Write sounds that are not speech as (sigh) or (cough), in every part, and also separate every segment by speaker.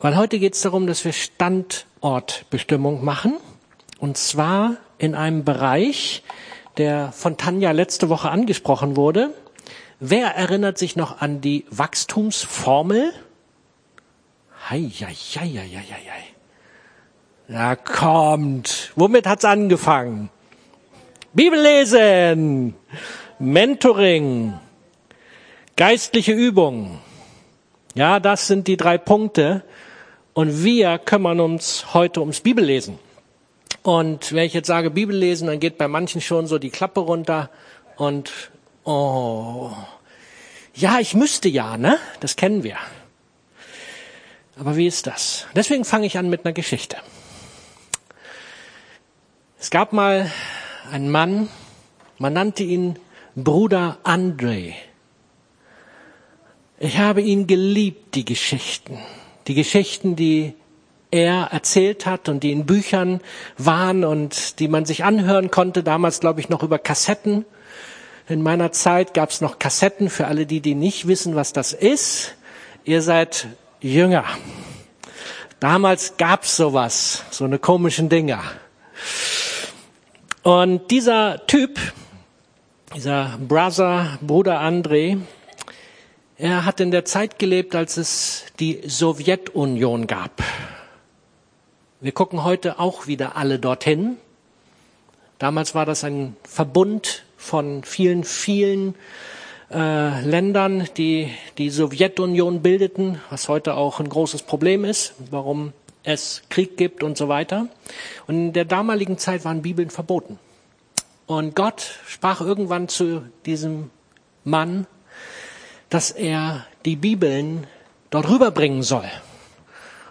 Speaker 1: Weil heute geht es darum, dass wir Standortbestimmung machen. Und zwar in einem Bereich, der von Tanja letzte Woche angesprochen wurde. Wer erinnert sich noch an die Wachstumsformel? Hei, hei, hei, hei, hei. Na kommt. Womit hat's angefangen? Bibellesen, Mentoring, geistliche Übung. Ja, das sind die drei Punkte. Und wir kümmern uns heute ums Bibellesen. Und wenn ich jetzt sage Bibellesen, dann geht bei manchen schon so die Klappe runter und oh, ja, ich müsste ja, ne? Das kennen wir. Aber wie ist das? Deswegen fange ich an mit einer Geschichte. Es gab mal einen Mann, man nannte ihn Bruder Andre. Ich habe ihn geliebt, die Geschichten. Die Geschichten, die er erzählt hat und die in Büchern waren und die man sich anhören konnte, damals glaube ich noch über Kassetten. In meiner Zeit gab es noch Kassetten für alle die, die nicht wissen, was das ist. Ihr seid jünger. Damals gab's sowas, so eine komischen Dinger. Und dieser Typ, dieser Brother, Bruder André, er hat in der Zeit gelebt, als es die Sowjetunion gab. Wir gucken heute auch wieder alle dorthin. Damals war das ein Verbund von vielen, vielen äh, Ländern, die die Sowjetunion bildeten, was heute auch ein großes Problem ist, warum es Krieg gibt und so weiter. Und in der damaligen Zeit waren Bibeln verboten. Und Gott sprach irgendwann zu diesem Mann, dass er die Bibeln dort rüberbringen soll.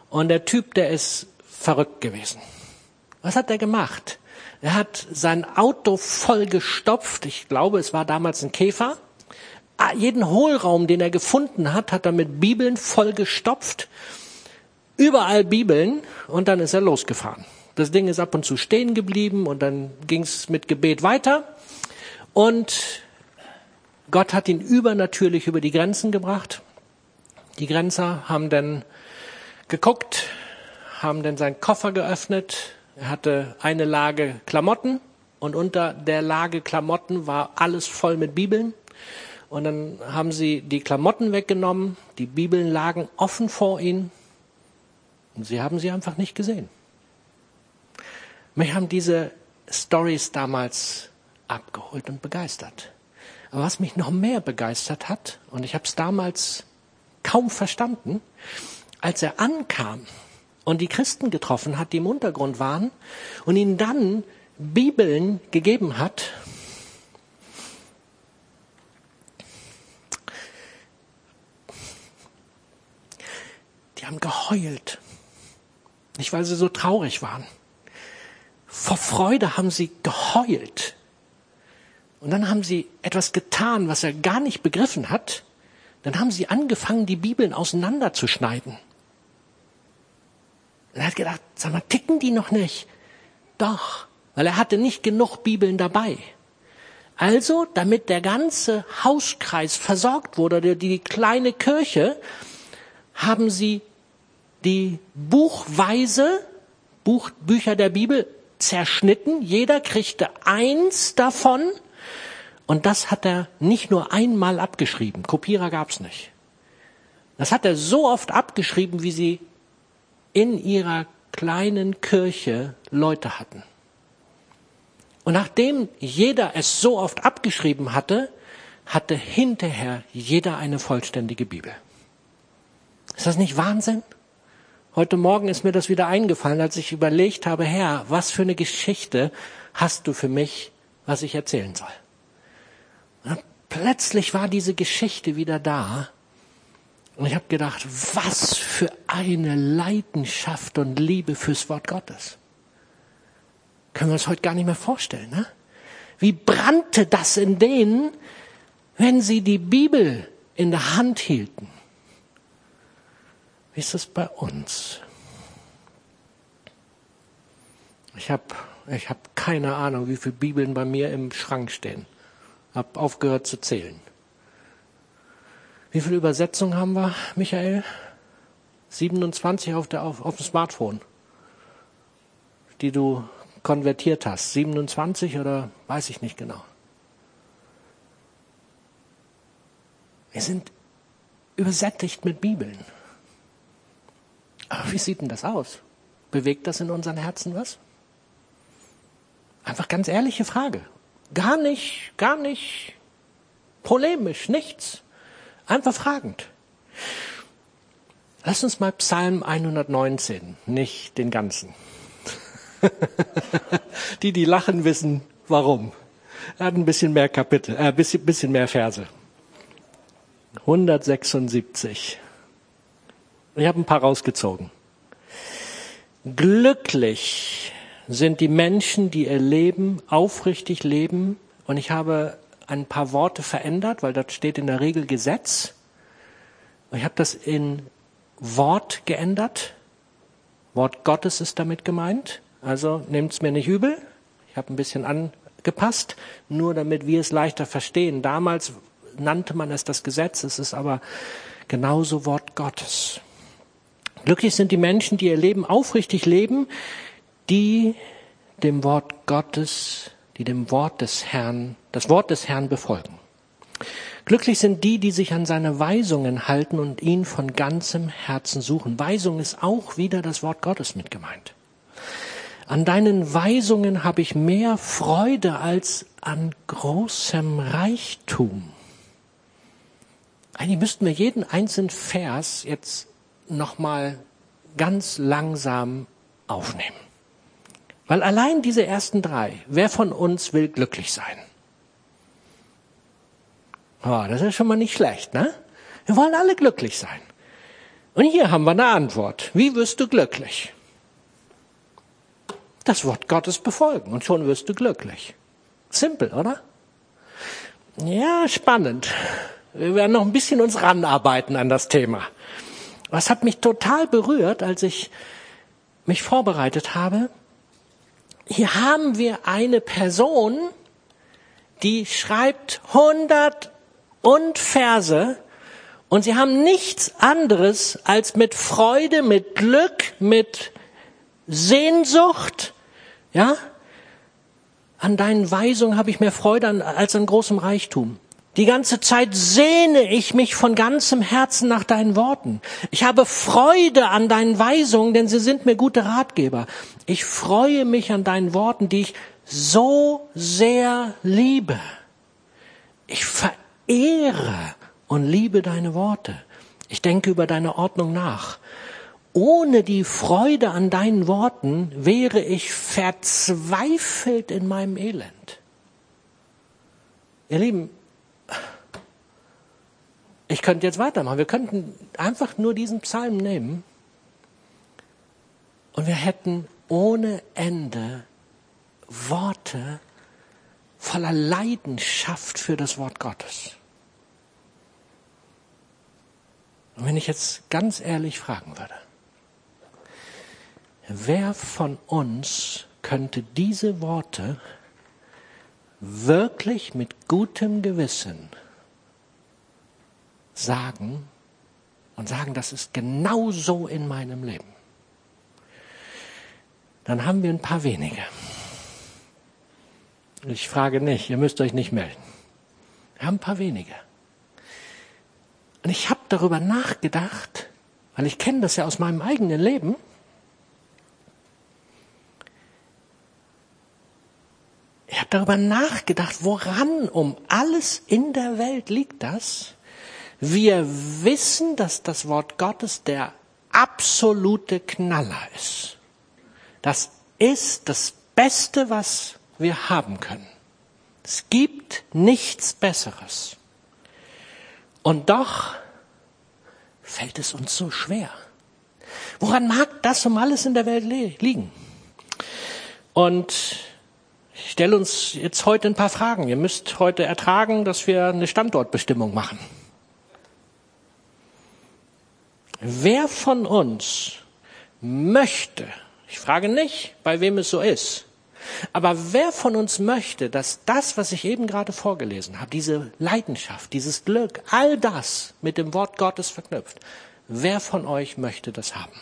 Speaker 1: Und der Typ, der ist verrückt gewesen. Was hat er gemacht? Er hat sein Auto voll gestopft. Ich glaube, es war damals ein Käfer. Ah, jeden Hohlraum, den er gefunden hat, hat er mit Bibeln voll gestopft. Überall Bibeln und dann ist er losgefahren. Das Ding ist ab und zu stehen geblieben und dann ging es mit Gebet weiter. Und Gott hat ihn übernatürlich über die Grenzen gebracht. Die Grenzer haben dann geguckt, haben dann seinen Koffer geöffnet. Er hatte eine Lage Klamotten und unter der Lage Klamotten war alles voll mit Bibeln. Und dann haben sie die Klamotten weggenommen, die Bibeln lagen offen vor ihnen und sie haben sie einfach nicht gesehen. Mich haben diese Stories damals abgeholt und begeistert. Aber was mich noch mehr begeistert hat, und ich habe es damals kaum verstanden, als er ankam und die Christen getroffen hat, die im Untergrund waren, und ihnen dann Bibeln gegeben hat, die haben geheult. Nicht, weil sie so traurig waren. Vor Freude haben sie geheult. Und dann haben sie etwas getan, was er gar nicht begriffen hat. Dann haben sie angefangen, die Bibeln auseinanderzuschneiden. Und er hat gedacht, sag mal, ticken die noch nicht? Doch, weil er hatte nicht genug Bibeln dabei. Also, damit der ganze Hauskreis versorgt wurde, die, kleine Kirche, haben sie die Buchweise, Buch, Bücher der Bibel zerschnitten. Jeder kriegte eins davon und das hat er nicht nur einmal abgeschrieben. Kopierer gab's nicht. Das hat er so oft abgeschrieben, wie sie in ihrer kleinen Kirche Leute hatten. Und nachdem jeder es so oft abgeschrieben hatte, hatte hinterher jeder eine vollständige Bibel. Ist das nicht Wahnsinn? Heute Morgen ist mir das wieder eingefallen, als ich überlegt habe, Herr, was für eine Geschichte hast du für mich, was ich erzählen soll? Plötzlich war diese Geschichte wieder da. Und ich habe gedacht, was für eine Leidenschaft und Liebe fürs Wort Gottes. Können wir uns heute gar nicht mehr vorstellen. Ne? Wie brannte das in denen, wenn sie die Bibel in der Hand hielten? Wie ist es bei uns? Ich habe ich hab keine Ahnung, wie viele Bibeln bei mir im Schrank stehen. Hab aufgehört zu zählen. Wie viele Übersetzungen haben wir, Michael? 27 auf, der, auf, auf dem Smartphone, die du konvertiert hast. 27 oder weiß ich nicht genau. Wir sind übersättigt mit Bibeln. Aber wie sieht denn das aus? Bewegt das in unseren Herzen was? Einfach ganz ehrliche Frage. Gar nicht, gar nicht polemisch, nichts. Einfach fragend. Lass uns mal Psalm 119, nicht den ganzen. (laughs) die, die lachen, wissen warum. Er hat ein bisschen mehr Kapitel, äh, bisschen, bisschen mehr Verse. 176. Ich habe ein paar rausgezogen. Glücklich sind die Menschen, die ihr Leben aufrichtig leben. Und ich habe ein paar Worte verändert, weil das steht in der Regel Gesetz. Ich habe das in Wort geändert. Wort Gottes ist damit gemeint. Also nehmt's mir nicht übel. Ich habe ein bisschen angepasst, nur damit wir es leichter verstehen. Damals nannte man es das Gesetz, es ist aber genauso Wort Gottes. Glücklich sind die Menschen, die ihr Leben aufrichtig leben, die dem Wort Gottes, die dem Wort des Herrn, das Wort des Herrn befolgen. Glücklich sind die, die sich an seine Weisungen halten und ihn von ganzem Herzen suchen. Weisung ist auch wieder das Wort Gottes mit gemeint. An deinen Weisungen habe ich mehr Freude als an großem Reichtum. Eigentlich müssten wir jeden einzelnen Vers jetzt nochmal ganz langsam aufnehmen. Weil allein diese ersten drei, wer von uns will glücklich sein? Oh, das ist schon mal nicht schlecht, ne? Wir wollen alle glücklich sein. Und hier haben wir eine Antwort. Wie wirst du glücklich? Das Wort Gottes befolgen und schon wirst du glücklich. Simpel, oder? Ja, spannend. Wir werden noch ein bisschen uns ranarbeiten an das Thema. Was hat mich total berührt, als ich mich vorbereitet habe? Hier haben wir eine Person, die schreibt 100 und Verse und sie haben nichts anderes als mit Freude, mit Glück, mit Sehnsucht, ja? An deinen Weisungen habe ich mehr Freude als an großem Reichtum. Die ganze Zeit sehne ich mich von ganzem Herzen nach deinen Worten. Ich habe Freude an deinen Weisungen, denn sie sind mir gute Ratgeber. Ich freue mich an deinen Worten, die ich so sehr liebe. Ich verehre und liebe deine Worte. Ich denke über deine Ordnung nach. Ohne die Freude an deinen Worten wäre ich verzweifelt in meinem Elend. Ihr Lieben, ich könnte jetzt weitermachen. Wir könnten einfach nur diesen Psalm nehmen und wir hätten ohne Ende Worte voller Leidenschaft für das Wort Gottes. Und wenn ich jetzt ganz ehrlich fragen würde, wer von uns könnte diese Worte wirklich mit gutem Gewissen sagen und sagen, das ist genau so in meinem Leben, dann haben wir ein paar wenige. Ich frage nicht, ihr müsst euch nicht melden. Wir haben ein paar wenige. Und ich habe darüber nachgedacht, weil ich kenne das ja aus meinem eigenen Leben. Ich habe darüber nachgedacht, woran um alles in der Welt liegt das, wir wissen, dass das Wort Gottes der absolute Knaller ist. Das ist das Beste, was wir haben können. Es gibt nichts Besseres. Und doch fällt es uns so schwer. Woran mag das um alles in der Welt liegen? Und ich stelle uns jetzt heute ein paar Fragen. Ihr müsst heute ertragen, dass wir eine Standortbestimmung machen. Wer von uns möchte, ich frage nicht, bei wem es so ist, aber wer von uns möchte, dass das, was ich eben gerade vorgelesen habe, diese Leidenschaft, dieses Glück, all das mit dem Wort Gottes verknüpft, wer von euch möchte das haben?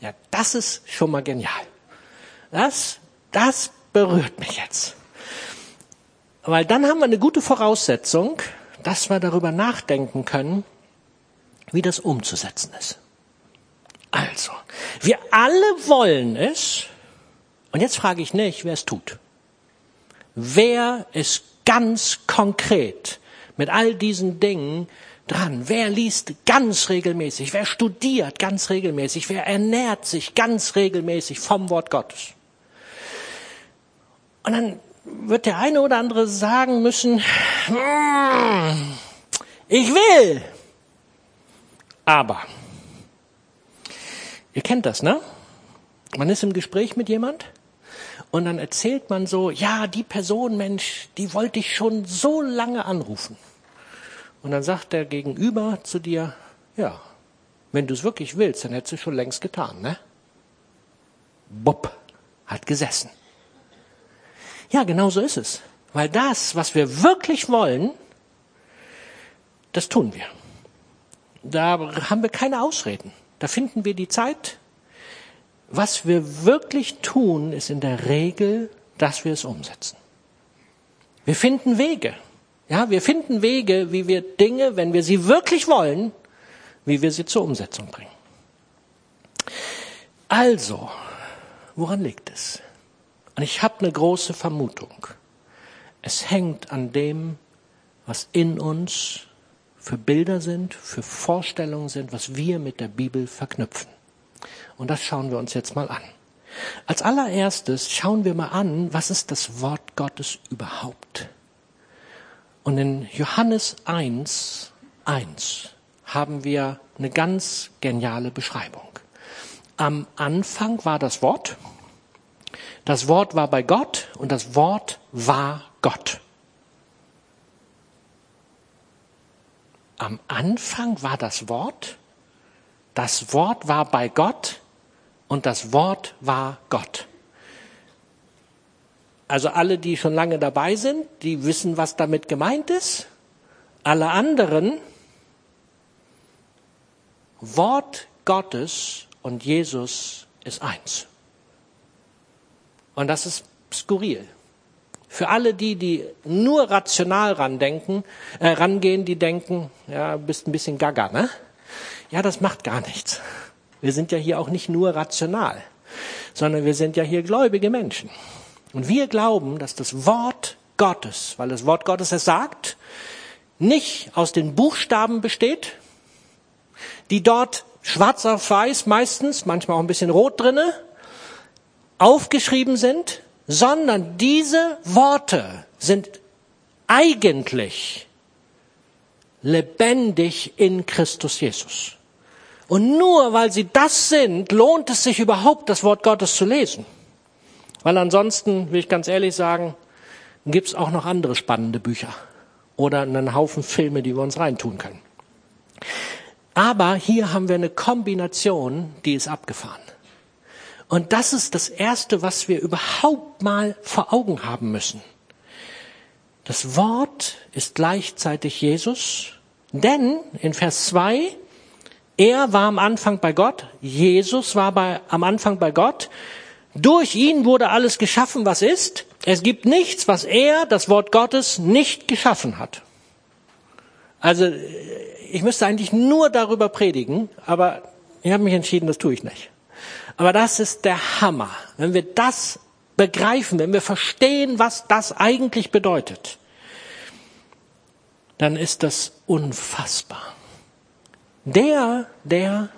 Speaker 1: Ja, das ist schon mal genial. Das, das berührt mich jetzt. Weil dann haben wir eine gute Voraussetzung, dass wir darüber nachdenken können, wie das umzusetzen ist. Also, wir alle wollen es. Und jetzt frage ich nicht, wer es tut. Wer ist ganz konkret mit all diesen Dingen dran? Wer liest ganz regelmäßig? Wer studiert ganz regelmäßig? Wer ernährt sich ganz regelmäßig vom Wort Gottes? Und dann wird der eine oder andere sagen müssen, hm, ich will, aber. Ihr kennt das, ne? Man ist im Gespräch mit jemand und dann erzählt man so, ja, die Person, Mensch, die wollte ich schon so lange anrufen. Und dann sagt der Gegenüber zu dir, ja, wenn du es wirklich willst, dann hättest du schon längst getan, ne? Bob hat gesessen. Ja, genau so ist es. Weil das, was wir wirklich wollen, das tun wir. Da haben wir keine Ausreden. Da finden wir die Zeit. Was wir wirklich tun, ist in der Regel, dass wir es umsetzen. Wir finden Wege. Ja, wir finden Wege, wie wir Dinge, wenn wir sie wirklich wollen, wie wir sie zur Umsetzung bringen. Also, woran liegt es? Und ich habe eine große Vermutung. Es hängt an dem, was in uns für Bilder sind, für Vorstellungen sind, was wir mit der Bibel verknüpfen. Und das schauen wir uns jetzt mal an. Als allererstes schauen wir mal an, was ist das Wort Gottes überhaupt? Und in Johannes 1, 1 haben wir eine ganz geniale Beschreibung. Am Anfang war das Wort, das Wort war bei Gott und das Wort war Gott. Am Anfang war das Wort, das Wort war bei Gott und das Wort war Gott. Also alle, die schon lange dabei sind, die wissen, was damit gemeint ist. Alle anderen, Wort Gottes und Jesus ist eins. Und das ist skurril. Für alle die, die nur rational randenken, äh, rangehen, die denken, ja, bist ein bisschen gaga, ne? Ja, das macht gar nichts. Wir sind ja hier auch nicht nur rational, sondern wir sind ja hier gläubige Menschen. Und wir glauben, dass das Wort Gottes, weil das Wort Gottes es sagt, nicht aus den Buchstaben besteht, die dort schwarz auf weiß meistens, manchmal auch ein bisschen rot drinne, aufgeschrieben sind, sondern diese Worte sind eigentlich lebendig in Christus Jesus. Und nur weil sie das sind, lohnt es sich überhaupt, das Wort Gottes zu lesen. Weil ansonsten, will ich ganz ehrlich sagen, gibt es auch noch andere spannende Bücher oder einen Haufen Filme, die wir uns reintun können. Aber hier haben wir eine Kombination, die ist abgefahren. Und das ist das Erste, was wir überhaupt mal vor Augen haben müssen. Das Wort ist gleichzeitig Jesus, denn in Vers 2, er war am Anfang bei Gott, Jesus war bei, am Anfang bei Gott, durch ihn wurde alles geschaffen, was ist. Es gibt nichts, was er, das Wort Gottes, nicht geschaffen hat. Also ich müsste eigentlich nur darüber predigen, aber ich habe mich entschieden, das tue ich nicht. Aber das ist der Hammer. Wenn wir das begreifen, wenn wir verstehen, was das eigentlich bedeutet, dann ist das unfassbar. Der, der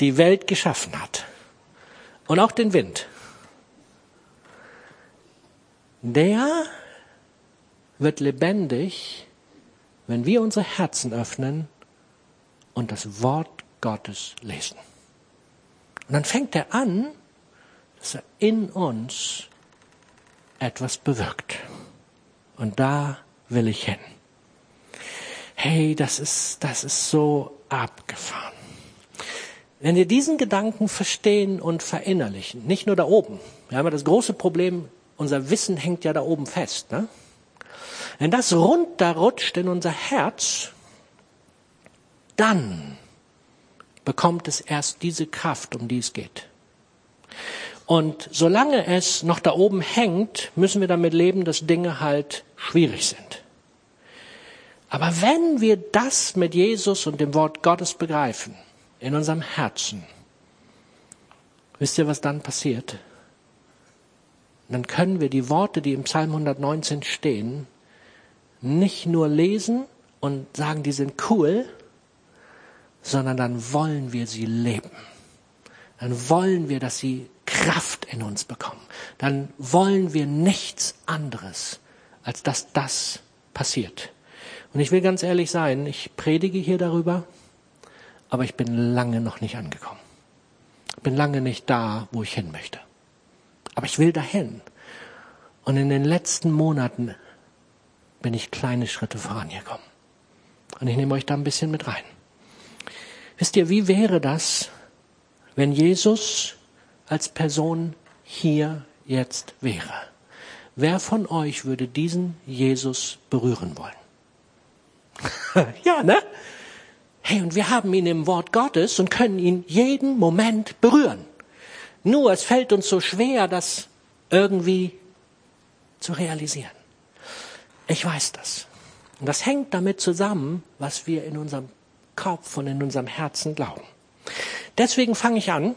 Speaker 1: die Welt geschaffen hat und auch den Wind, der wird lebendig, wenn wir unsere Herzen öffnen und das Wort Gottes lesen. Und dann fängt er an, dass er in uns etwas bewirkt. Und da will ich hin. Hey, das ist, das ist so abgefahren. Wenn wir diesen Gedanken verstehen und verinnerlichen, nicht nur da oben, wir haben ja das große Problem, unser Wissen hängt ja da oben fest. Ne? wenn das runterrutscht in unser Herz, dann bekommt es erst diese Kraft, um die es geht. Und solange es noch da oben hängt, müssen wir damit leben, dass Dinge halt schwierig sind. Aber wenn wir das mit Jesus und dem Wort Gottes begreifen, in unserem Herzen, wisst ihr, was dann passiert? Dann können wir die Worte, die im Psalm 119 stehen, nicht nur lesen und sagen, die sind cool, sondern dann wollen wir sie leben. Dann wollen wir, dass sie Kraft in uns bekommen. Dann wollen wir nichts anderes, als dass das passiert. Und ich will ganz ehrlich sein, ich predige hier darüber, aber ich bin lange noch nicht angekommen. Ich bin lange nicht da, wo ich hin möchte. Aber ich will dahin. Und in den letzten Monaten bin ich kleine Schritte vorangekommen. Und ich nehme euch da ein bisschen mit rein. Wisst ihr, wie wäre das, wenn Jesus als Person hier jetzt wäre? Wer von euch würde diesen Jesus berühren wollen? (laughs) ja, ne? Hey, und wir haben ihn im Wort Gottes und können ihn jeden Moment berühren. Nur es fällt uns so schwer, das irgendwie zu realisieren. Ich weiß das. Und das hängt damit zusammen, was wir in unserem Kopf und in unserem Herzen glauben. Deswegen fange ich an,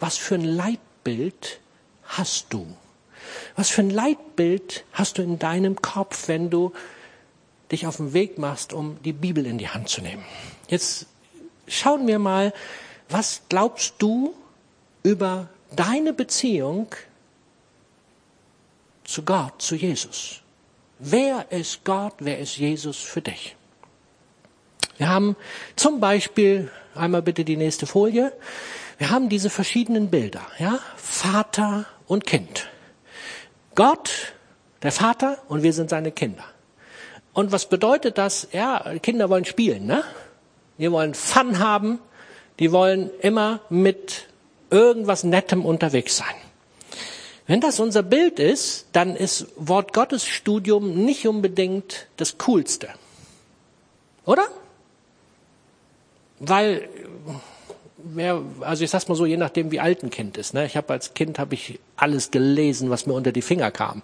Speaker 1: was für ein Leitbild hast du? Was für ein Leitbild hast du in deinem Kopf, wenn du dich auf den Weg machst, um die Bibel in die Hand zu nehmen? Jetzt schauen wir mal, was glaubst du über deine Beziehung zu Gott, zu Jesus? Wer ist Gott, wer ist Jesus für dich? Wir haben zum Beispiel, einmal bitte die nächste Folie, wir haben diese verschiedenen Bilder, ja, Vater und Kind. Gott, der Vater und wir sind seine Kinder. Und was bedeutet das? Ja, Kinder wollen spielen, ne? Die wollen Fun haben, die wollen immer mit irgendwas Nettem unterwegs sein. Wenn das unser Bild ist, dann ist Wort Gottes Studium nicht unbedingt das Coolste. Oder? Weil wer, also ich sag's mal so, je nachdem wie alt ein Kind ist. Ne? Ich habe als Kind habe ich alles gelesen, was mir unter die Finger kam,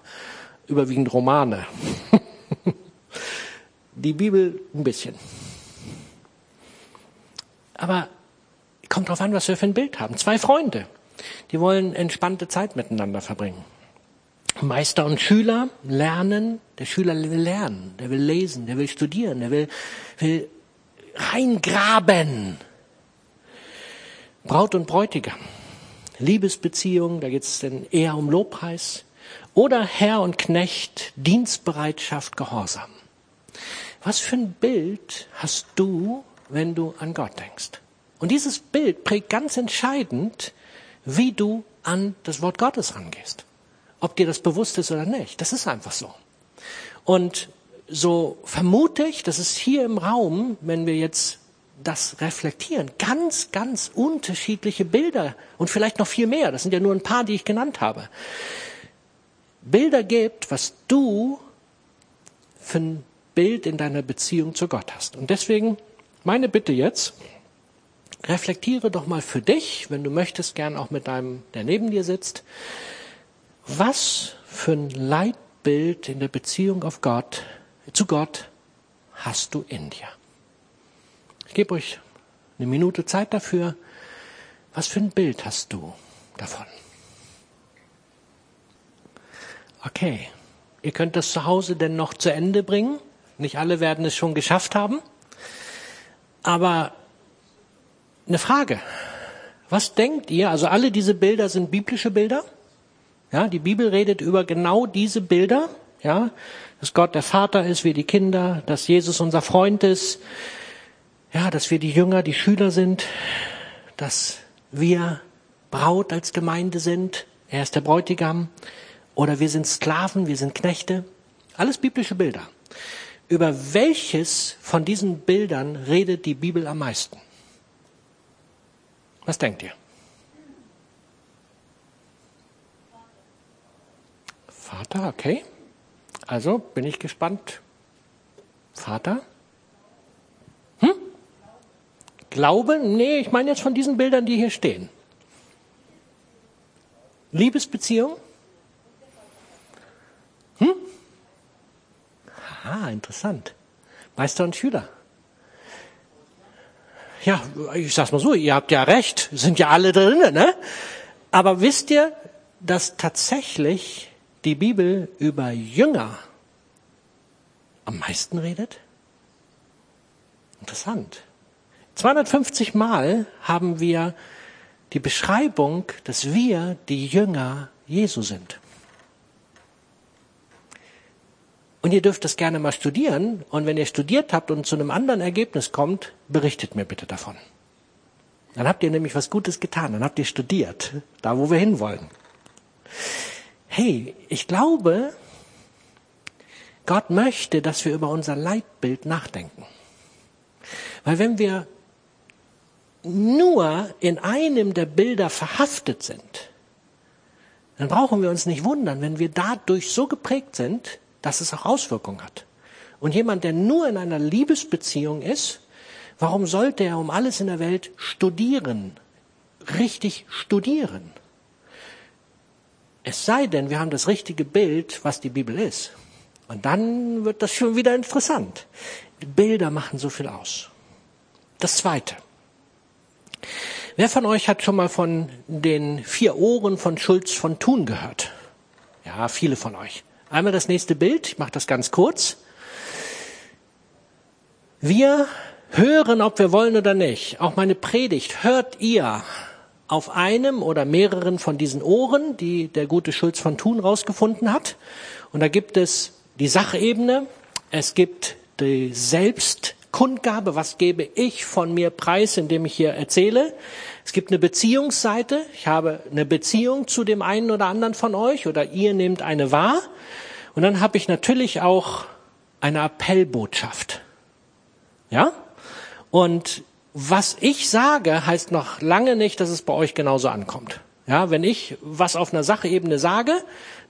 Speaker 1: überwiegend Romane. (laughs) die Bibel ein bisschen. Aber kommt drauf an, was wir für ein Bild haben. Zwei Freunde, die wollen entspannte Zeit miteinander verbringen. Meister und Schüler lernen. Der Schüler will lernen, der will lesen, der will studieren, der will, will reingraben. Braut und Bräutigam, Liebesbeziehung, da geht es denn eher um Lobpreis. Oder Herr und Knecht, Dienstbereitschaft, Gehorsam. Was für ein Bild hast du, wenn du an Gott denkst? Und dieses Bild prägt ganz entscheidend, wie du an das Wort Gottes rangehst. Ob dir das bewusst ist oder nicht. Das ist einfach so. Und so vermute ich, dass es hier im Raum, wenn wir jetzt das reflektieren, ganz, ganz unterschiedliche Bilder und vielleicht noch viel mehr, das sind ja nur ein paar, die ich genannt habe, Bilder gibt, was du für ein Bild in deiner Beziehung zu Gott hast. Und deswegen meine Bitte jetzt, reflektiere doch mal für dich, wenn du möchtest, gern auch mit deinem, der neben dir sitzt, was für ein Leitbild in der Beziehung auf Gott zu Gott hast du in dir. Ich gebe euch eine Minute Zeit dafür. Was für ein Bild hast du davon? Okay, ihr könnt das zu Hause denn noch zu Ende bringen. Nicht alle werden es schon geschafft haben. Aber eine Frage. Was denkt ihr? Also alle diese Bilder sind biblische Bilder. Ja, die Bibel redet über genau diese Bilder. Ja, dass Gott der Vater ist, wir die Kinder, dass Jesus unser Freund ist, ja, dass wir die Jünger, die Schüler sind, dass wir Braut als Gemeinde sind, er ist der Bräutigam, oder wir sind Sklaven, wir sind Knechte. Alles biblische Bilder. Über welches von diesen Bildern redet die Bibel am meisten? Was denkt ihr? Vater, okay. Also bin ich gespannt. Vater? Hm? Glaube? Nee, ich meine jetzt von diesen Bildern, die hier stehen. Liebesbeziehung? Hm? Ah, interessant. Meister und Schüler. Ja, ich sag's mal so, ihr habt ja recht, sind ja alle drinnen, ne? Aber wisst ihr, dass tatsächlich die Bibel über Jünger am meisten redet? Interessant. 250 Mal haben wir die Beschreibung, dass wir die Jünger Jesu sind. Und ihr dürft das gerne mal studieren. Und wenn ihr studiert habt und zu einem anderen Ergebnis kommt, berichtet mir bitte davon. Dann habt ihr nämlich was Gutes getan. Dann habt ihr studiert, da wo wir hinwollen. Hey, ich glaube, Gott möchte, dass wir über unser Leitbild nachdenken. Weil wenn wir nur in einem der Bilder verhaftet sind, dann brauchen wir uns nicht wundern, wenn wir dadurch so geprägt sind, dass es auch Auswirkungen hat. Und jemand, der nur in einer Liebesbeziehung ist, warum sollte er um alles in der Welt studieren? Richtig studieren. Es sei denn, wir haben das richtige Bild, was die Bibel ist. Und dann wird das schon wieder interessant. Bilder machen so viel aus. Das Zweite. Wer von euch hat schon mal von den vier Ohren von Schulz von Thun gehört? Ja, viele von euch. Einmal das nächste Bild, ich mache das ganz kurz. Wir hören, ob wir wollen oder nicht. Auch meine Predigt hört ihr auf einem oder mehreren von diesen Ohren, die der gute Schulz von Thun rausgefunden hat. Und da gibt es die Sachebene, es gibt die Selbstkundgabe, was gebe ich von mir preis, indem ich hier erzähle. Es gibt eine Beziehungsseite, ich habe eine Beziehung zu dem einen oder anderen von euch oder ihr nehmt eine wahr. Und dann habe ich natürlich auch eine Appellbotschaft. Ja? Und was ich sage, heißt noch lange nicht, dass es bei euch genauso ankommt. Ja, wenn ich was auf einer Sachebene sage,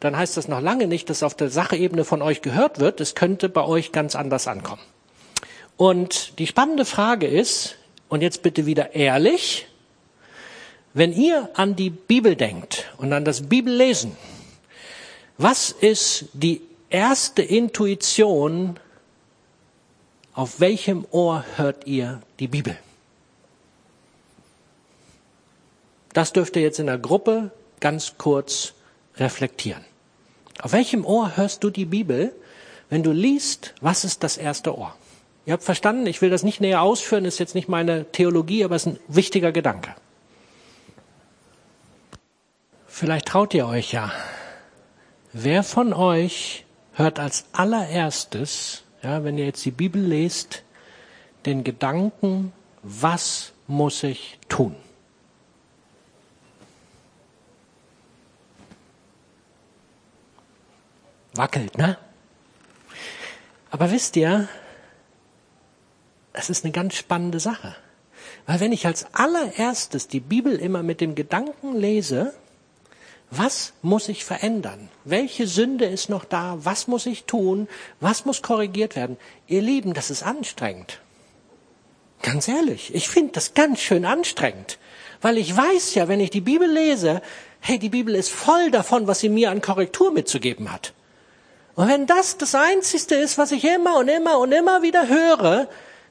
Speaker 1: dann heißt das noch lange nicht, dass auf der Sachebene von euch gehört wird. Es könnte bei euch ganz anders ankommen. Und die spannende Frage ist, und jetzt bitte wieder ehrlich, wenn ihr an die Bibel denkt und an das Bibellesen, was ist die erste Intuition, auf welchem Ohr hört ihr die Bibel? Das dürft ihr jetzt in der Gruppe ganz kurz reflektieren. Auf welchem Ohr hörst du die Bibel, wenn du liest, was ist das erste Ohr? Ihr habt verstanden, ich will das nicht näher ausführen, ist jetzt nicht meine Theologie, aber es ist ein wichtiger Gedanke. Vielleicht traut ihr euch ja. Wer von euch hört als allererstes, ja, wenn ihr jetzt die Bibel lest, den Gedanken, was muss ich tun? Wackelt, ne? Aber wisst ihr, es ist eine ganz spannende Sache. Weil wenn ich als allererstes die Bibel immer mit dem Gedanken lese, was muss ich verändern? Welche Sünde ist noch da? Was muss ich tun? Was muss korrigiert werden? Ihr Lieben, das ist anstrengend. Ganz ehrlich, ich finde das ganz schön anstrengend. Weil ich weiß ja, wenn ich die Bibel lese, hey, die Bibel ist voll davon, was sie mir an Korrektur mitzugeben hat. Und wenn das das Einzige ist, was ich immer und immer und immer wieder höre,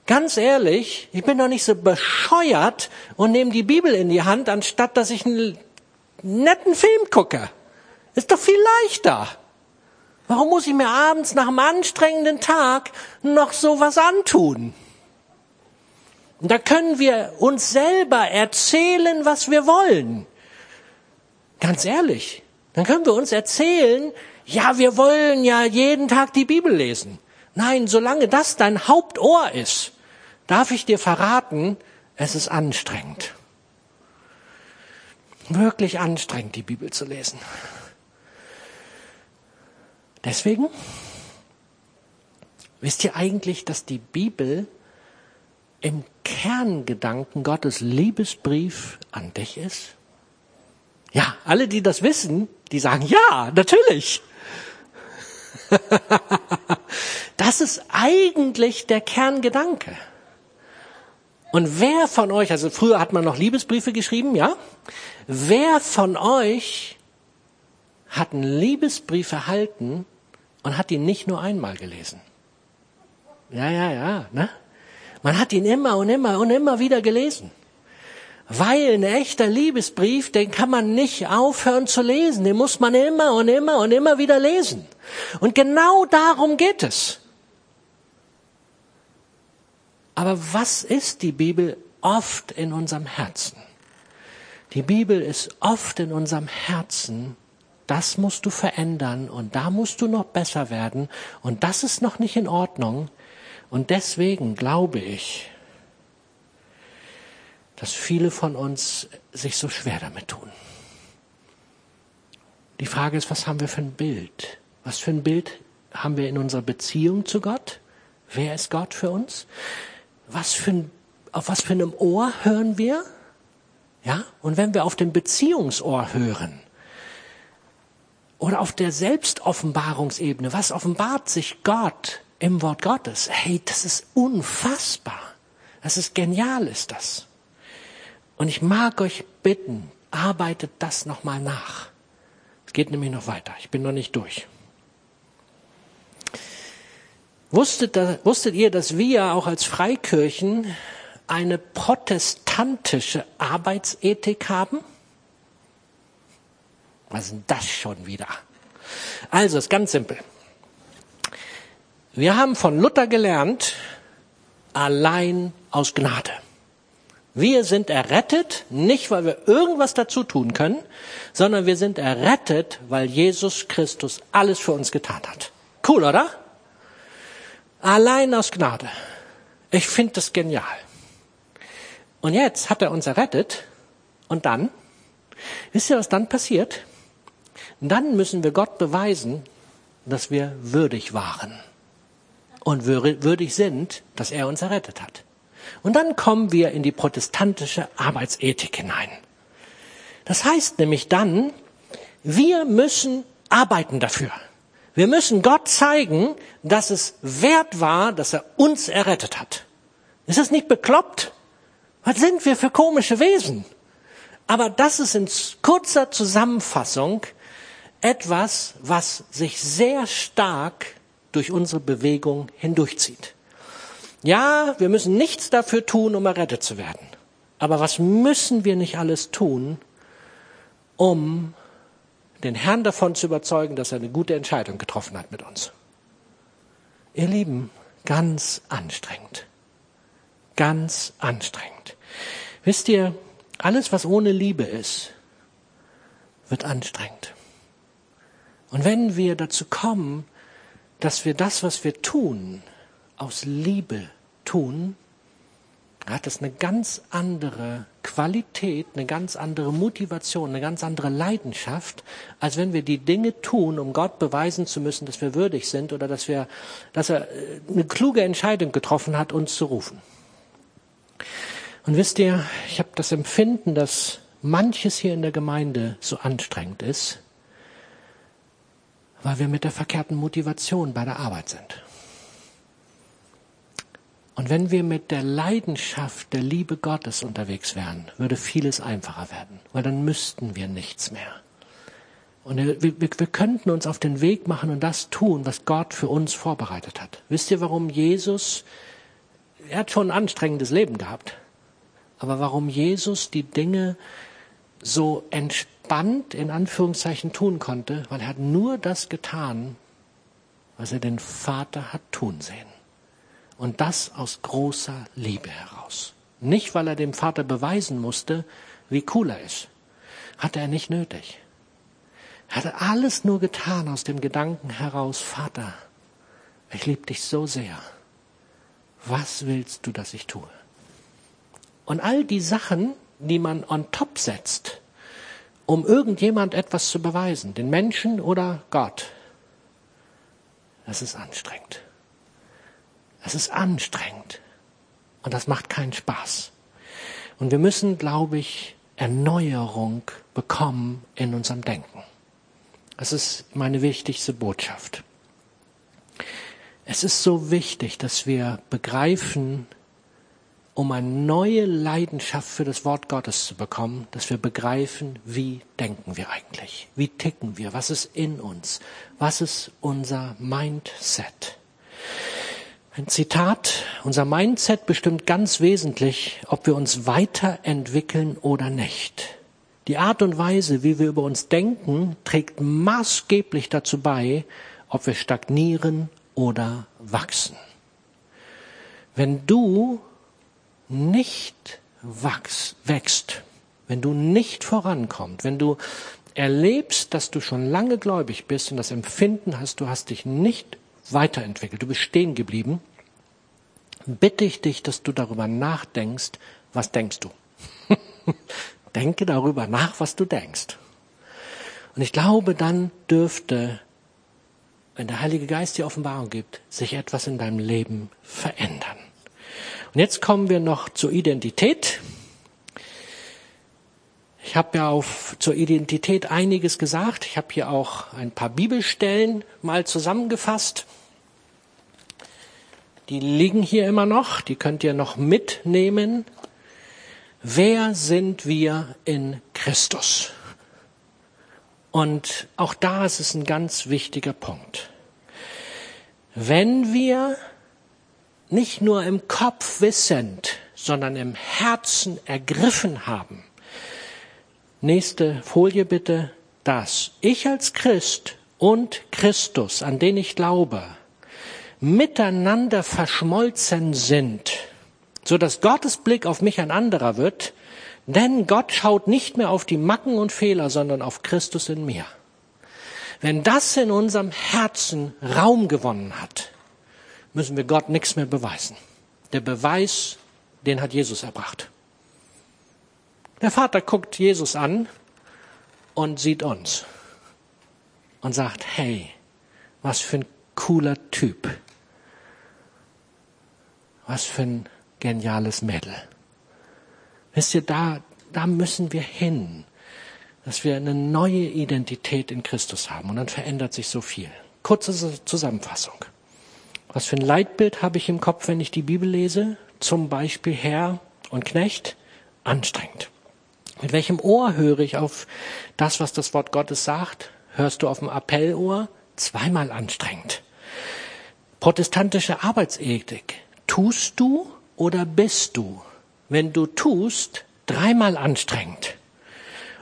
Speaker 1: ganz ehrlich, ich bin doch nicht so bescheuert und nehme die Bibel in die Hand, anstatt dass ich einen netten Film gucke. Ist doch viel leichter. Warum muss ich mir abends nach einem anstrengenden Tag noch so was antun? Und da können wir uns selber erzählen, was wir wollen. Ganz ehrlich. Dann können wir uns erzählen, ja, wir wollen ja jeden Tag die Bibel lesen. Nein, solange das dein Hauptohr ist, darf ich dir verraten, es ist anstrengend. Wirklich anstrengend, die Bibel zu lesen. Deswegen, wisst ihr eigentlich, dass die Bibel im Kerngedanken Gottes Liebesbrief an dich ist? Ja, alle, die das wissen, die sagen, ja, natürlich. (laughs) das ist eigentlich der Kerngedanke. Und wer von euch, also früher hat man noch Liebesbriefe geschrieben, ja? Wer von euch hat einen Liebesbrief erhalten und hat ihn nicht nur einmal gelesen? Ja, ja, ja, ne? Man hat ihn immer und immer und immer wieder gelesen. Weil ein echter Liebesbrief, den kann man nicht aufhören zu lesen. Den muss man immer und immer und immer wieder lesen. Und genau darum geht es. Aber was ist die Bibel oft in unserem Herzen? Die Bibel ist oft in unserem Herzen, das musst du verändern und da musst du noch besser werden und das ist noch nicht in Ordnung. Und deswegen glaube ich, dass viele von uns sich so schwer damit tun. Die Frage ist, was haben wir für ein Bild? Was für ein Bild haben wir in unserer Beziehung zu Gott? Wer ist Gott für uns? Was für ein, auf was für einem Ohr hören wir? Ja? Und wenn wir auf dem Beziehungsohr hören, oder auf der Selbstoffenbarungsebene, was offenbart sich Gott im Wort Gottes? Hey, das ist unfassbar. Das ist genial, ist das. Und ich mag euch bitten, arbeitet das nochmal nach. Es geht nämlich noch weiter. Ich bin noch nicht durch. Wusstet, wusstet ihr, dass wir auch als Freikirchen eine protestantische Arbeitsethik haben? Was ist denn das schon wieder? Also, ist ganz simpel. Wir haben von Luther gelernt, allein aus Gnade. Wir sind errettet, nicht weil wir irgendwas dazu tun können, sondern wir sind errettet, weil Jesus Christus alles für uns getan hat. Cool, oder? Allein aus Gnade. Ich finde das genial. Und jetzt hat er uns errettet und dann, wisst ihr, was dann passiert? Dann müssen wir Gott beweisen, dass wir würdig waren und würdig sind, dass er uns errettet hat. Und dann kommen wir in die protestantische Arbeitsethik hinein. Das heißt nämlich dann, wir müssen arbeiten dafür. Wir müssen Gott zeigen, dass es wert war, dass er uns errettet hat. Ist das nicht bekloppt? Was sind wir für komische Wesen? Aber das ist in kurzer Zusammenfassung etwas, was sich sehr stark durch unsere Bewegung hindurchzieht. Ja, wir müssen nichts dafür tun, um errettet zu werden. Aber was müssen wir nicht alles tun, um den Herrn davon zu überzeugen, dass er eine gute Entscheidung getroffen hat mit uns? Ihr Lieben, ganz anstrengend. Ganz anstrengend. Wisst ihr, alles, was ohne Liebe ist, wird anstrengend. Und wenn wir dazu kommen, dass wir das, was wir tun, aus Liebe tun, hat es eine ganz andere Qualität, eine ganz andere Motivation, eine ganz andere Leidenschaft, als wenn wir die Dinge tun, um Gott beweisen zu müssen, dass wir würdig sind oder dass wir, dass er äh, eine kluge Entscheidung getroffen hat, uns zu rufen. Und wisst ihr, ich habe das Empfinden, dass manches hier in der Gemeinde so anstrengend ist, weil wir mit der verkehrten Motivation bei der Arbeit sind. Und wenn wir mit der Leidenschaft der Liebe Gottes unterwegs wären, würde vieles einfacher werden, weil dann müssten wir nichts mehr. Und wir, wir, wir könnten uns auf den Weg machen und das tun, was Gott für uns vorbereitet hat. Wisst ihr, warum Jesus, er hat schon ein anstrengendes Leben gehabt, aber warum Jesus die Dinge so entspannt in Anführungszeichen tun konnte, weil er hat nur das getan, was er den Vater hat tun sehen. Und das aus großer Liebe heraus. Nicht, weil er dem Vater beweisen musste, wie cool er ist. Hatte er nicht nötig. Er hatte alles nur getan aus dem Gedanken heraus, Vater, ich liebe dich so sehr. Was willst du, dass ich tue? Und all die Sachen, die man on top setzt, um irgendjemand etwas zu beweisen, den Menschen oder Gott, das ist anstrengend. Es ist anstrengend. Und das macht keinen Spaß. Und wir müssen, glaube ich, Erneuerung bekommen in unserem Denken. Das ist meine wichtigste Botschaft. Es ist so wichtig, dass wir begreifen, um eine neue Leidenschaft für das Wort Gottes zu bekommen, dass wir begreifen, wie denken wir eigentlich? Wie ticken wir? Was ist in uns? Was ist unser Mindset? Ein Zitat, unser Mindset bestimmt ganz wesentlich, ob wir uns weiterentwickeln oder nicht. Die Art und Weise, wie wir über uns denken, trägt maßgeblich dazu bei, ob wir stagnieren oder wachsen. Wenn du nicht wachs, wächst, wenn du nicht vorankommst, wenn du erlebst, dass du schon lange gläubig bist und das Empfinden hast, du hast dich nicht weiterentwickelt, du bist stehen geblieben, bitte ich dich, dass du darüber nachdenkst, was denkst du? (laughs) Denke darüber nach, was du denkst. Und ich glaube, dann dürfte, wenn der Heilige Geist dir Offenbarung gibt, sich etwas in deinem Leben verändern. Und jetzt kommen wir noch zur Identität. Ich habe ja auf, zur Identität einiges gesagt. Ich habe hier auch ein paar Bibelstellen mal zusammengefasst. Die liegen hier immer noch, die könnt ihr noch mitnehmen. Wer sind wir in Christus? Und auch da ist es ein ganz wichtiger Punkt. Wenn wir nicht nur im Kopf wissend, sondern im Herzen ergriffen haben, nächste Folie bitte, dass ich als Christ und Christus, an den ich glaube, miteinander verschmolzen sind, so dass Gottes Blick auf mich ein anderer wird, denn Gott schaut nicht mehr auf die Macken und Fehler, sondern auf Christus in mir. Wenn das in unserem Herzen Raum gewonnen hat, müssen wir Gott nichts mehr beweisen. Der Beweis, den hat Jesus erbracht. Der Vater guckt Jesus an und sieht uns und sagt, hey, was für ein cooler Typ. Was für ein geniales Mädel. Wisst ihr, da, da müssen wir hin, dass wir eine neue Identität in Christus haben und dann verändert sich so viel. Kurze Zusammenfassung. Was für ein Leitbild habe ich im Kopf, wenn ich die Bibel lese? Zum Beispiel Herr und Knecht? Anstrengend. Mit welchem Ohr höre ich auf das, was das Wort Gottes sagt? Hörst du auf dem Appellohr? Zweimal anstrengend. Protestantische Arbeitsethik. Tust du oder bist du? Wenn du tust, dreimal anstrengend.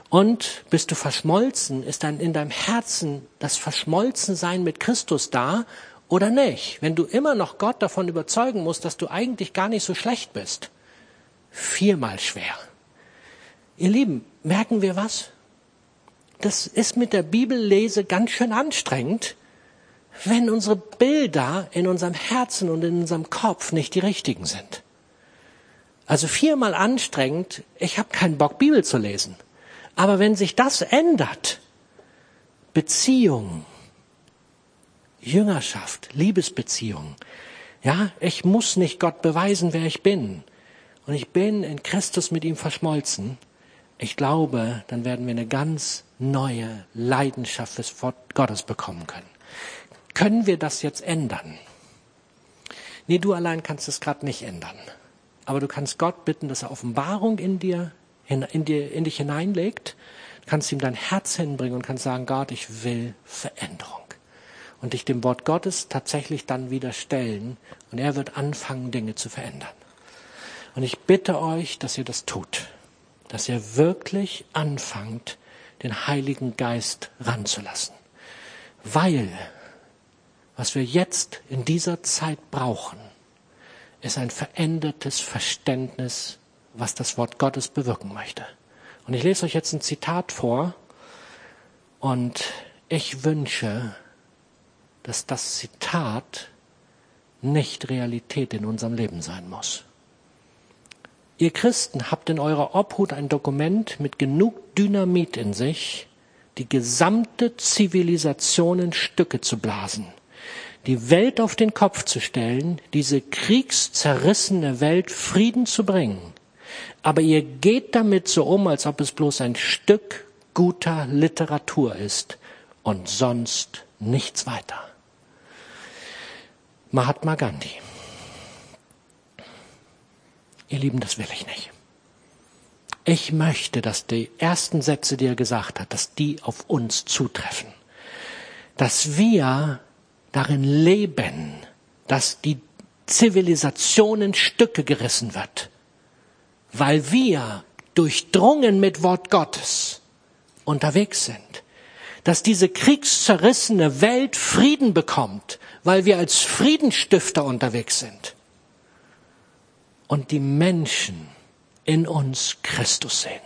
Speaker 1: Und bist du verschmolzen? Ist dann in deinem Herzen das Verschmolzensein mit Christus da oder nicht? Wenn du immer noch Gott davon überzeugen musst, dass du eigentlich gar nicht so schlecht bist. Viermal schwer. Ihr Lieben, merken wir was? Das ist mit der Bibellese ganz schön anstrengend, wenn unsere Bilder in unserem Herzen und in unserem Kopf nicht die richtigen sind. Also viermal anstrengend, ich habe keinen Bock, Bibel zu lesen. Aber wenn sich das ändert, Beziehung, Jüngerschaft, Liebesbeziehung, ja, ich muss nicht Gott beweisen, wer ich bin. Und ich bin in Christus mit ihm verschmolzen. Ich glaube, dann werden wir eine ganz neue Leidenschaft fürs Wort Gottes bekommen können. Können wir das jetzt ändern? Nee, du allein kannst es gerade nicht ändern. Aber du kannst Gott bitten, dass er Offenbarung in dir, in, in, dir, in dich hineinlegt. Du kannst ihm dein Herz hinbringen und kannst sagen, Gott, ich will Veränderung. Und dich dem Wort Gottes tatsächlich dann wieder stellen. Und er wird anfangen, Dinge zu verändern. Und ich bitte euch, dass ihr das tut. Dass ihr wirklich anfangt, den Heiligen Geist ranzulassen. Weil was wir jetzt in dieser Zeit brauchen, ist ein verändertes Verständnis, was das Wort Gottes bewirken möchte. Und ich lese euch jetzt ein Zitat vor und ich wünsche, dass das Zitat nicht Realität in unserem Leben sein muss. Ihr Christen habt in eurer Obhut ein Dokument mit genug Dynamit in sich, die gesamte Zivilisation in Stücke zu blasen die Welt auf den Kopf zu stellen, diese kriegszerrissene Welt Frieden zu bringen. Aber ihr geht damit so um, als ob es bloß ein Stück guter Literatur ist und sonst nichts weiter. Mahatma Gandhi. Ihr Lieben, das will ich nicht. Ich möchte, dass die ersten Sätze, die er gesagt hat, dass die auf uns zutreffen. Dass wir darin leben, dass die Zivilisation in Stücke gerissen wird, weil wir durchdrungen mit Wort Gottes unterwegs sind. Dass diese kriegszerrissene Welt Frieden bekommt, weil wir als Friedenstifter unterwegs sind. Und die Menschen in uns Christus sehen.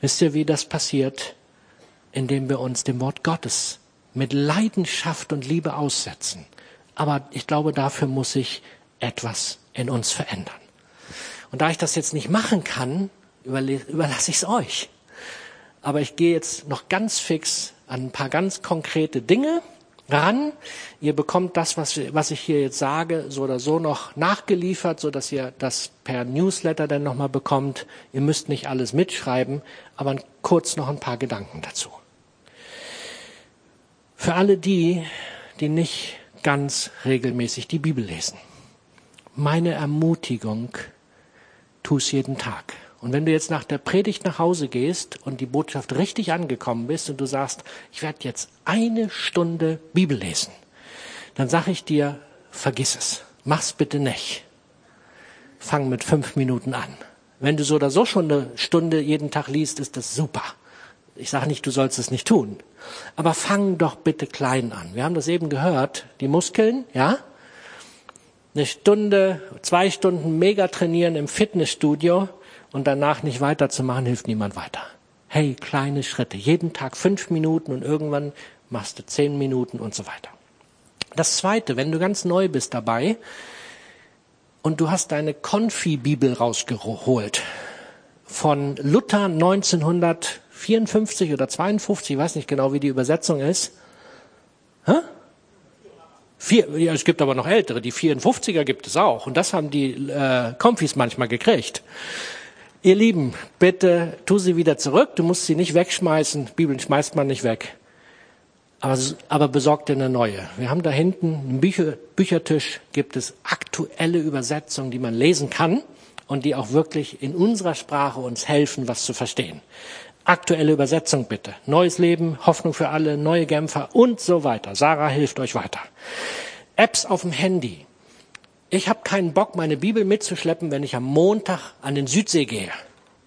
Speaker 1: Wisst ihr, wie das passiert? Indem wir uns dem Wort Gottes mit Leidenschaft und Liebe aussetzen. Aber ich glaube, dafür muss sich etwas in uns verändern. Und da ich das jetzt nicht machen kann, überlasse ich es euch. Aber ich gehe jetzt noch ganz fix an ein paar ganz konkrete Dinge ran. Ihr bekommt das, was, was ich hier jetzt sage, so oder so noch nachgeliefert, so dass ihr das per Newsletter dann nochmal bekommt. Ihr müsst nicht alles mitschreiben, aber kurz noch ein paar Gedanken dazu. Für alle die, die nicht ganz regelmäßig die Bibel lesen. Meine Ermutigung, tu es jeden Tag. Und wenn du jetzt nach der Predigt nach Hause gehst und die Botschaft richtig angekommen bist und du sagst, ich werde jetzt eine Stunde Bibel lesen, dann sage ich dir, vergiss es. Mach's bitte nicht. Fang mit fünf Minuten an. Wenn du so oder so schon eine Stunde jeden Tag liest, ist das super. Ich sage nicht, du sollst es nicht tun. Aber fang doch bitte klein an. Wir haben das eben gehört. Die Muskeln, ja? Eine Stunde, zwei Stunden mega trainieren im Fitnessstudio und danach nicht weiterzumachen, hilft niemand weiter. Hey, kleine Schritte. Jeden Tag fünf Minuten und irgendwann machst du zehn Minuten und so weiter. Das zweite, wenn du ganz neu bist dabei und du hast deine Konfi-Bibel rausgeholt von Luther 1954 oder 52, ich weiß nicht genau, wie die Übersetzung ist. Hä? Vier, ja, es gibt aber noch ältere, die 54er gibt es auch. Und das haben die äh, Konfis manchmal gekriegt. Ihr Lieben, bitte tu sie wieder zurück. Du musst sie nicht wegschmeißen. Bibeln schmeißt man nicht weg. Aber, aber besorgt dir eine neue. Wir haben da hinten einen Bücher, Büchertisch, gibt es aktuelle Übersetzungen, die man lesen kann und die auch wirklich in unserer Sprache uns helfen, was zu verstehen. Aktuelle Übersetzung bitte. Neues Leben, Hoffnung für alle, neue Genfer und so weiter. Sarah hilft euch weiter. Apps auf dem Handy. Ich habe keinen Bock, meine Bibel mitzuschleppen, wenn ich am Montag an den Südsee gehe.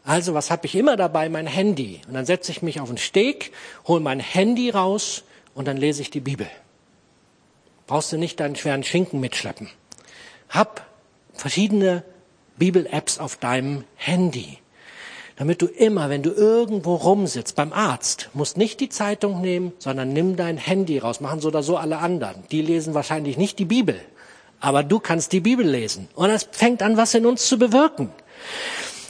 Speaker 1: Also was habe ich immer dabei? Mein Handy. Und dann setze ich mich auf den Steg, hole mein Handy raus und dann lese ich die Bibel. Brauchst du nicht deinen schweren Schinken mitschleppen. Hab verschiedene Bibel-Apps auf deinem Handy. Damit du immer, wenn du irgendwo rumsitzt, beim Arzt, musst nicht die Zeitung nehmen, sondern nimm dein Handy raus. Machen so oder so alle anderen. Die lesen wahrscheinlich nicht die Bibel aber du kannst die Bibel lesen. Und es fängt an, was in uns zu bewirken.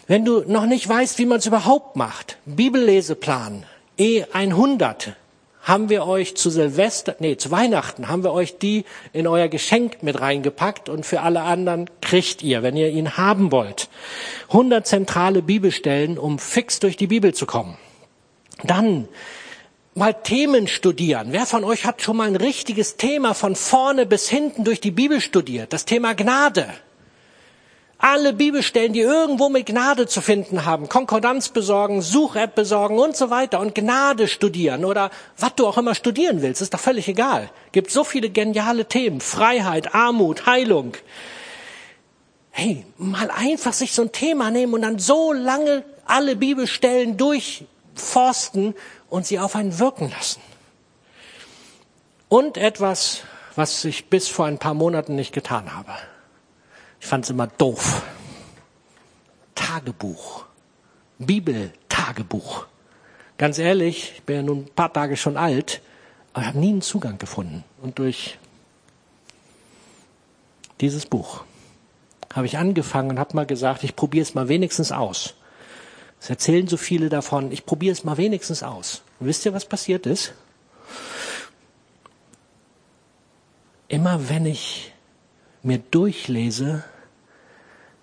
Speaker 1: Wenn du noch nicht weißt, wie man es überhaupt macht, Bibelleseplan E100 haben wir euch zu Silvester, nee, zu Weihnachten haben wir euch die in euer Geschenk mit reingepackt und für alle anderen kriegt ihr, wenn ihr ihn haben wollt. 100 zentrale Bibelstellen, um fix durch die Bibel zu kommen. Dann mal Themen studieren. Wer von euch hat schon mal ein richtiges Thema von vorne bis hinten durch die Bibel studiert? Das Thema Gnade. Alle Bibelstellen, die irgendwo mit Gnade zu finden haben, Konkordanz besorgen, Such-App besorgen und so weiter und Gnade studieren oder was du auch immer studieren willst, ist doch völlig egal. Gibt so viele geniale Themen. Freiheit, Armut, Heilung. Hey, mal einfach sich so ein Thema nehmen und dann so lange alle Bibelstellen durchforsten, und sie auf einen wirken lassen. Und etwas, was ich bis vor ein paar Monaten nicht getan habe. Ich fand es immer doof. Tagebuch. Bibel-Tagebuch. Ganz ehrlich, ich bin ja nun ein paar Tage schon alt, aber ich habe nie einen Zugang gefunden. Und durch dieses Buch habe ich angefangen und habe mal gesagt, ich probiere es mal wenigstens aus. Es erzählen so viele davon. Ich probiere es mal wenigstens aus. Und wisst ihr, was passiert ist? Immer wenn ich mir durchlese,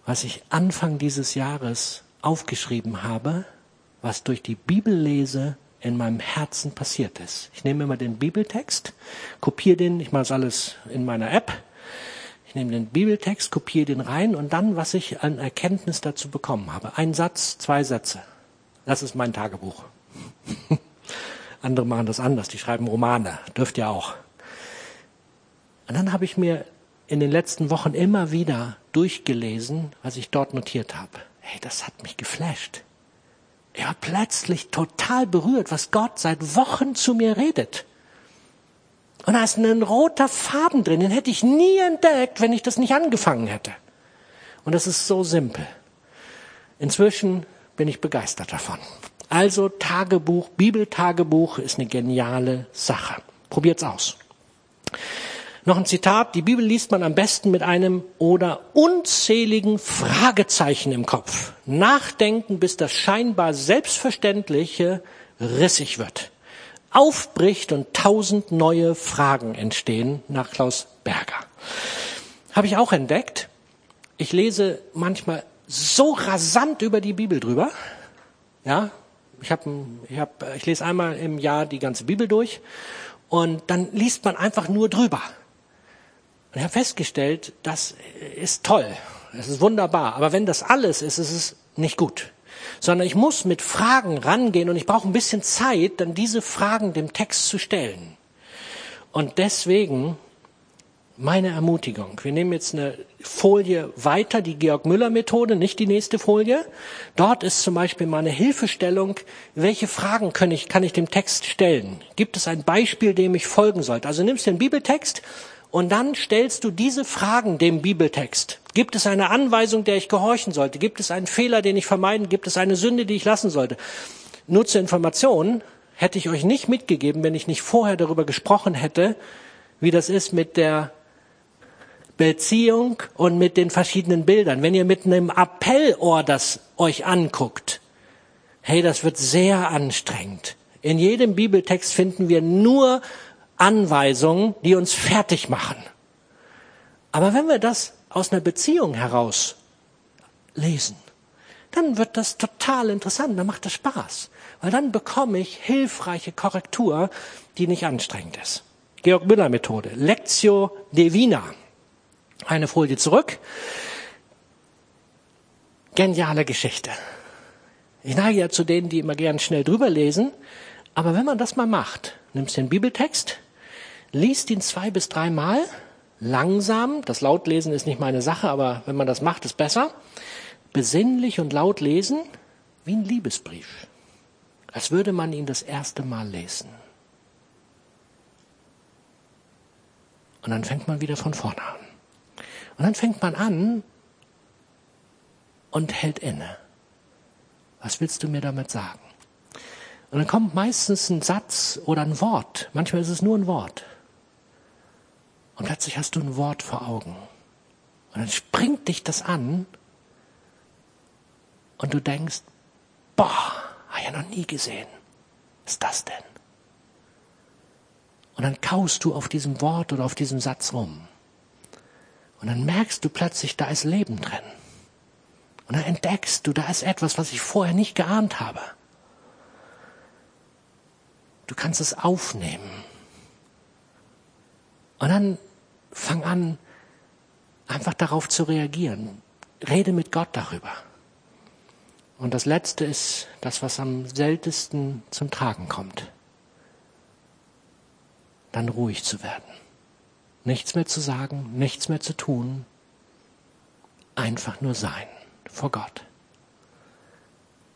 Speaker 1: was ich Anfang dieses Jahres aufgeschrieben habe, was durch die Bibellese in meinem Herzen passiert ist. Ich nehme immer den Bibeltext, kopiere den, ich mache es alles in meiner App Ich nehme den Bibeltext, kopiere den rein und dann, was ich an Erkenntnis dazu bekommen habe. Ein Satz, zwei Sätze. Das ist mein Tagebuch. (laughs) Andere machen das anders, die schreiben Romane, dürft ihr auch. Und dann habe ich mir in den letzten Wochen immer wieder durchgelesen, was ich dort notiert habe. Hey, das hat mich geflasht. Ich war plötzlich total berührt, was Gott seit Wochen zu mir redet. Und da ist ein roter Faden drin, den hätte ich nie entdeckt, wenn ich das nicht angefangen hätte. Und das ist so simpel. Inzwischen bin ich begeistert davon. Also Tagebuch, Bibeltagebuch ist eine geniale Sache. Probiert's aus. Noch ein Zitat. Die Bibel liest man am besten mit einem oder unzähligen Fragezeichen im Kopf. Nachdenken, bis das scheinbar Selbstverständliche rissig wird. Aufbricht und tausend neue Fragen entstehen nach Klaus Berger. Habe ich auch entdeckt. Ich lese manchmal so rasant über die Bibel drüber. Ja, ich habe, ich, hab, ich lese einmal im Jahr die ganze Bibel durch und dann liest man einfach nur drüber. Und ich habe festgestellt, das ist toll, das ist wunderbar. Aber wenn das alles ist, ist es nicht gut. Sondern ich muss mit Fragen rangehen und ich brauche ein bisschen Zeit, dann diese Fragen dem Text zu stellen. Und deswegen meine Ermutigung. Wir nehmen jetzt eine Folie weiter, die Georg Müller Methode, nicht die nächste Folie. Dort ist zum Beispiel mal eine Hilfestellung, welche Fragen kann ich, kann ich dem Text stellen? Gibt es ein Beispiel, dem ich folgen sollte? Also nimmst du den Bibeltext und dann stellst du diese Fragen dem Bibeltext. Gibt es eine Anweisung, der ich gehorchen sollte? Gibt es einen Fehler, den ich vermeiden? Gibt es eine Sünde, die ich lassen sollte? Nur zur Information hätte ich euch nicht mitgegeben, wenn ich nicht vorher darüber gesprochen hätte, wie das ist mit der Beziehung und mit den verschiedenen Bildern. Wenn ihr mit einem Appellohr das euch anguckt, hey, das wird sehr anstrengend. In jedem Bibeltext finden wir nur Anweisungen, die uns fertig machen. Aber wenn wir das aus einer Beziehung heraus lesen, dann wird das total interessant, dann macht das Spaß. Weil dann bekomme ich hilfreiche Korrektur, die nicht anstrengend ist. Georg Müller Methode. Lectio Divina. Eine Folie zurück. Geniale Geschichte. Ich neige ja zu denen, die immer gern schnell drüber lesen. Aber wenn man das mal macht, nimmst den Bibeltext, liest ihn zwei bis dreimal, langsam, das Lautlesen ist nicht meine Sache, aber wenn man das macht, ist besser, besinnlich und laut lesen, wie ein Liebesbrief, als würde man ihn das erste Mal lesen. Und dann fängt man wieder von vorne an. Und dann fängt man an und hält inne. Was willst du mir damit sagen? Und dann kommt meistens ein Satz oder ein Wort. Manchmal ist es nur ein Wort. Und plötzlich hast du ein Wort vor Augen. Und dann springt dich das an und du denkst, boah, habe ich ja noch nie gesehen. Was ist das denn? Und dann kaust du auf diesem Wort oder auf diesem Satz rum. Und dann merkst du plötzlich, da ist Leben drin. Und dann entdeckst du, da ist etwas, was ich vorher nicht geahnt habe. Du kannst es aufnehmen. Und dann fang an, einfach darauf zu reagieren. Rede mit Gott darüber. Und das Letzte ist das, was am seltensten zum Tragen kommt. Dann ruhig zu werden. Nichts mehr zu sagen, nichts mehr zu tun. Einfach nur sein vor Gott.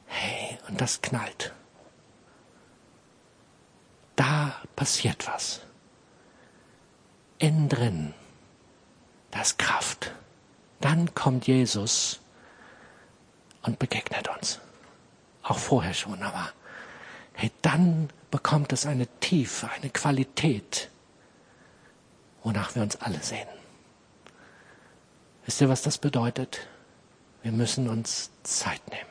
Speaker 1: Hey, und das knallt. Da passiert was innen drin, da ist Kraft. Dann kommt Jesus und begegnet uns. Auch vorher schon, aber hey, dann bekommt es eine Tiefe, eine Qualität, wonach wir uns alle sehen. Wisst ihr, was das bedeutet? Wir müssen uns Zeit nehmen.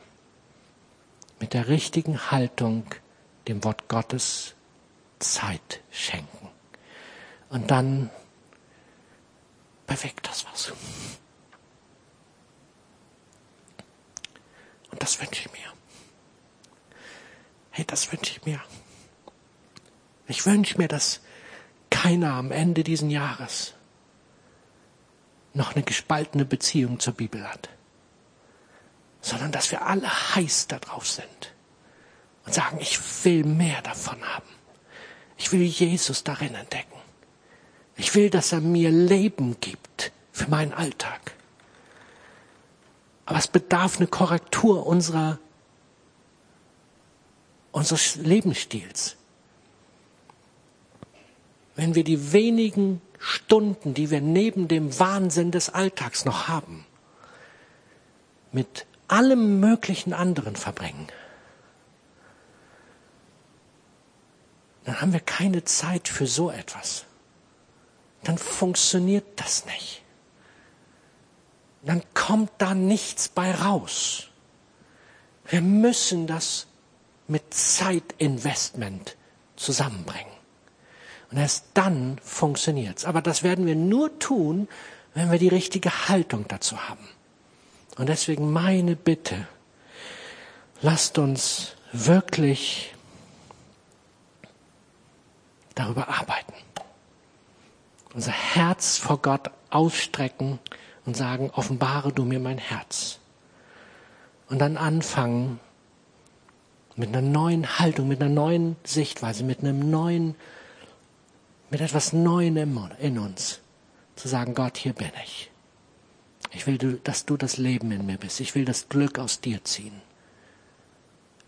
Speaker 1: Mit der richtigen Haltung dem Wort Gottes Zeit schenken. Und dann bewegt das was. Und das wünsche ich mir. Hey, das wünsche ich mir. Ich wünsche mir, dass keiner am Ende diesen Jahres noch eine gespaltene Beziehung zur Bibel hat, sondern dass wir alle heiß darauf sind und sagen, ich will mehr davon haben. Ich will Jesus darin entdecken. Ich will, dass er mir Leben gibt für meinen Alltag. Aber es bedarf eine Korrektur unserer, unseres Lebensstils. Wenn wir die wenigen Stunden, die wir neben dem Wahnsinn des Alltags noch haben, mit allem möglichen anderen verbringen, dann haben wir keine Zeit für so etwas. Dann funktioniert das nicht. Dann kommt da nichts bei raus. Wir müssen das mit Zeitinvestment zusammenbringen. Und erst dann funktioniert's. Aber das werden wir nur tun, wenn wir die richtige Haltung dazu haben. Und deswegen meine Bitte, lasst uns wirklich darüber arbeiten. Unser Herz vor Gott ausstrecken und sagen, offenbare du mir mein Herz. Und dann anfangen mit einer neuen Haltung, mit einer neuen Sichtweise, mit einem neuen, mit etwas Neuem in uns. Zu sagen, Gott, hier bin ich. Ich will, dass du das Leben in mir bist. Ich will das Glück aus dir ziehen.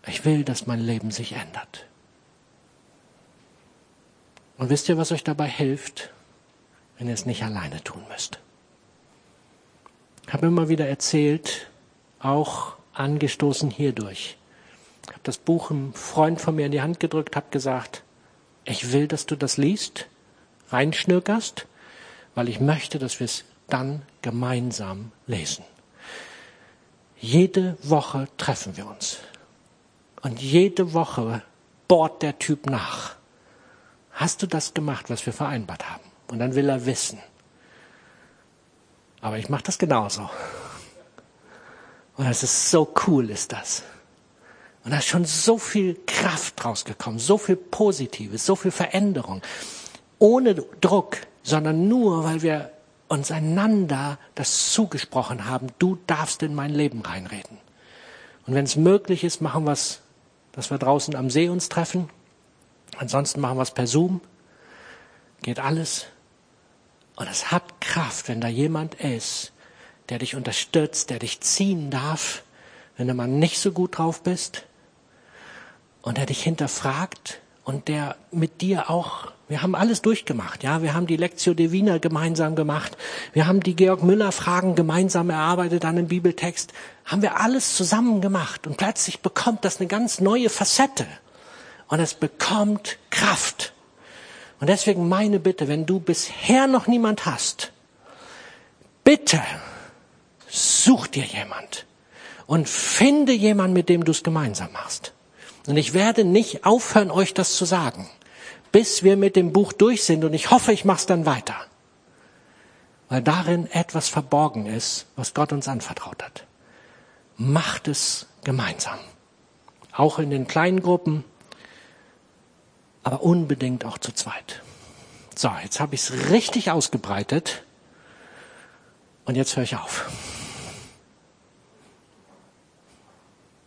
Speaker 1: Ich will, dass mein Leben sich ändert. Und wisst ihr, was euch dabei hilft, wenn ihr es nicht alleine tun müsst? Ich habe immer wieder erzählt, auch angestoßen hierdurch. Ich habe das Buch einem Freund von mir in die Hand gedrückt, habe gesagt, ich will, dass du das liest, reinschnürkerst, weil ich möchte, dass wir es dann gemeinsam lesen. Jede Woche treffen wir uns. Und jede Woche bohrt der Typ nach. Hast du das gemacht, was wir vereinbart haben? Und dann will er wissen. Aber ich mache das genauso. Und das ist so cool, ist das. Und da ist schon so viel Kraft rausgekommen, so viel Positives, so viel Veränderung. Ohne Druck, sondern nur, weil wir uns einander das zugesprochen haben, du darfst in mein Leben reinreden. Und wenn es möglich ist, machen wir es, dass wir draußen am See uns treffen Ansonsten machen wir es per Zoom. Geht alles. Und es hat Kraft, wenn da jemand ist, der dich unterstützt, der dich ziehen darf, wenn du mal nicht so gut drauf bist. Und der dich hinterfragt und der mit dir auch, wir haben alles durchgemacht, ja, wir haben die Lectio Divina gemeinsam gemacht, wir haben die Georg Müller Fragen gemeinsam erarbeitet an einem Bibeltext, haben wir alles zusammen gemacht und plötzlich bekommt das eine ganz neue Facette und es bekommt Kraft. Und deswegen meine Bitte, wenn du bisher noch niemand hast, bitte such dir jemand und finde jemand, mit dem du es gemeinsam machst. Und ich werde nicht aufhören, euch das zu sagen, bis wir mit dem Buch durch sind. Und ich hoffe, ich mache es dann weiter. Weil darin etwas verborgen ist, was Gott uns anvertraut hat. Macht es gemeinsam. Auch in den kleinen Gruppen, aber unbedingt auch zu zweit. So, jetzt habe ich es richtig ausgebreitet und jetzt höre ich auf.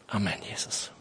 Speaker 1: Amen, Jesus.